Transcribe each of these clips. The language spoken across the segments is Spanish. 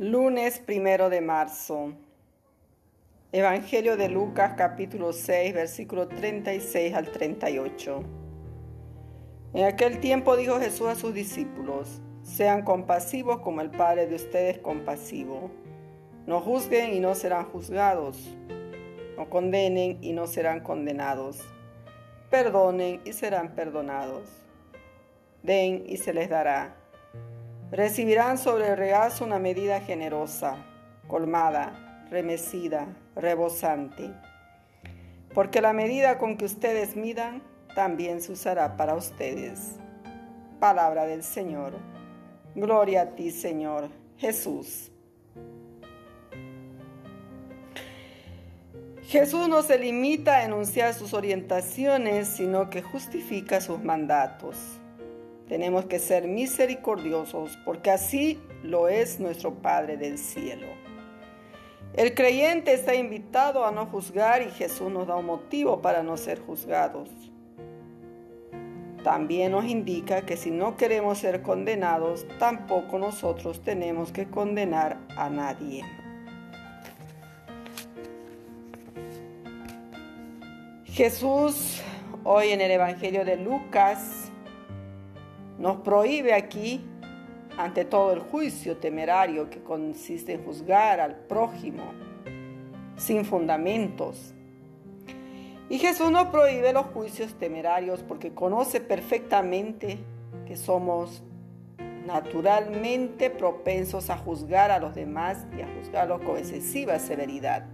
Lunes primero de marzo. Evangelio de Lucas capítulo 6 versículo 36 al 38. En aquel tiempo dijo Jesús a sus discípulos, sean compasivos como el Padre de ustedes compasivo. No juzguen y no serán juzgados. No condenen y no serán condenados. Perdonen y serán perdonados. Den y se les dará Recibirán sobre el regazo una medida generosa, colmada, remecida, rebosante. Porque la medida con que ustedes midan también se usará para ustedes. Palabra del Señor. Gloria a ti, Señor Jesús. Jesús no se limita a enunciar sus orientaciones, sino que justifica sus mandatos. Tenemos que ser misericordiosos porque así lo es nuestro Padre del cielo. El creyente está invitado a no juzgar y Jesús nos da un motivo para no ser juzgados. También nos indica que si no queremos ser condenados, tampoco nosotros tenemos que condenar a nadie. Jesús, hoy en el Evangelio de Lucas, nos prohíbe aquí, ante todo el juicio temerario que consiste en juzgar al prójimo sin fundamentos. Y Jesús nos prohíbe los juicios temerarios porque conoce perfectamente que somos naturalmente propensos a juzgar a los demás y a juzgarlos con excesiva severidad.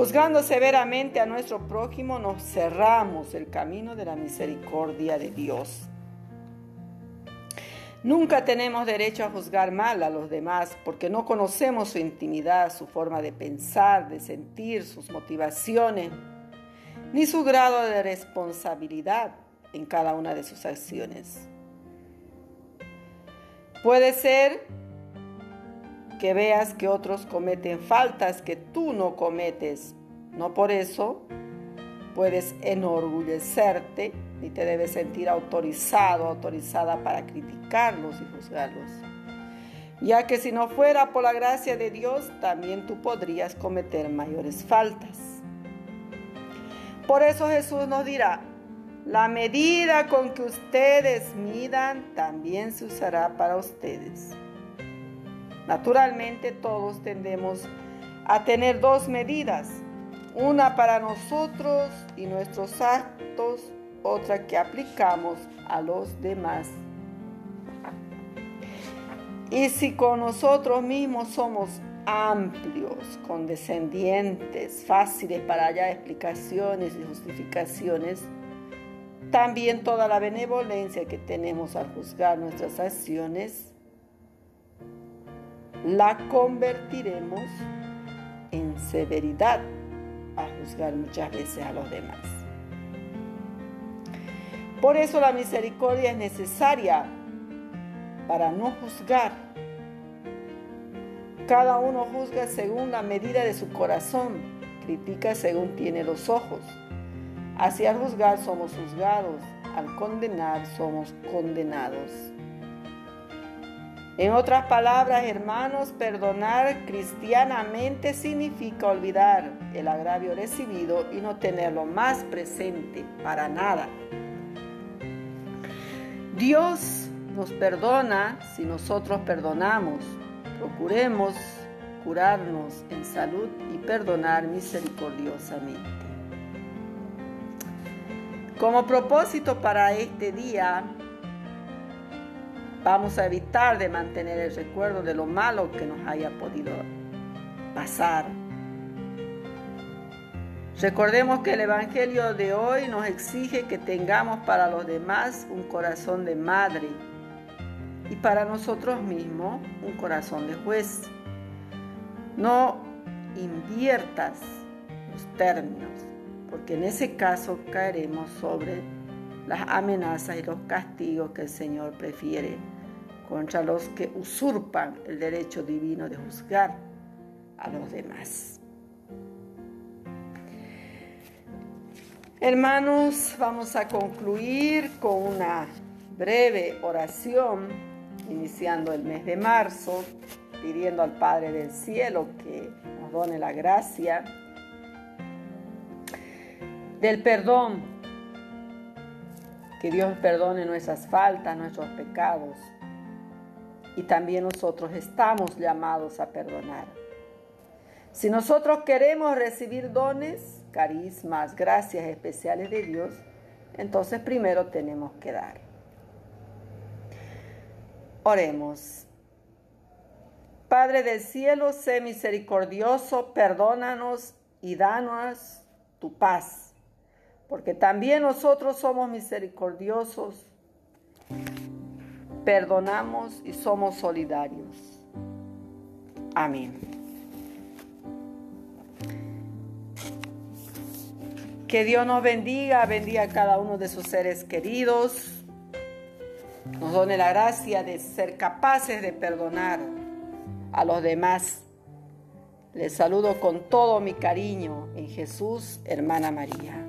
Juzgando severamente a nuestro prójimo, nos cerramos el camino de la misericordia de Dios. Nunca tenemos derecho a juzgar mal a los demás porque no conocemos su intimidad, su forma de pensar, de sentir, sus motivaciones, ni su grado de responsabilidad en cada una de sus acciones. Puede ser que veas que otros cometen faltas que tú no cometes. No por eso puedes enorgullecerte ni te debes sentir autorizado, autorizada para criticarlos y juzgarlos. Ya que si no fuera por la gracia de Dios, también tú podrías cometer mayores faltas. Por eso Jesús nos dirá, la medida con que ustedes midan también se usará para ustedes. Naturalmente todos tendemos a tener dos medidas, una para nosotros y nuestros actos otra que aplicamos a los demás. Y si con nosotros mismos somos amplios, condescendientes, fáciles para hallar explicaciones y justificaciones, también toda la benevolencia que tenemos al juzgar nuestras acciones, la convertiremos en severidad a juzgar muchas veces a los demás. Por eso la misericordia es necesaria para no juzgar. Cada uno juzga según la medida de su corazón, critica según tiene los ojos. Así al juzgar somos juzgados, al condenar somos condenados. En otras palabras, hermanos, perdonar cristianamente significa olvidar el agravio recibido y no tenerlo más presente para nada. Dios nos perdona si nosotros perdonamos. Procuremos curarnos en salud y perdonar misericordiosamente. Como propósito para este día, vamos a evitar de mantener el recuerdo de lo malo que nos haya podido pasar Recordemos que el Evangelio de hoy nos exige que tengamos para los demás un corazón de madre y para nosotros mismos un corazón de juez. No inviertas los términos, porque en ese caso caeremos sobre las amenazas y los castigos que el Señor prefiere contra los que usurpan el derecho divino de juzgar a los demás. Hermanos, vamos a concluir con una breve oración iniciando el mes de marzo, pidiendo al Padre del Cielo que nos done la gracia del perdón, que Dios perdone nuestras faltas, nuestros pecados. Y también nosotros estamos llamados a perdonar. Si nosotros queremos recibir dones, carismas, gracias especiales de Dios, entonces primero tenemos que dar. Oremos. Padre del cielo, sé misericordioso, perdónanos y danos tu paz, porque también nosotros somos misericordiosos, perdonamos y somos solidarios. Amén. Que Dios nos bendiga, bendiga a cada uno de sus seres queridos, nos done la gracia de ser capaces de perdonar a los demás. Les saludo con todo mi cariño en Jesús, hermana María.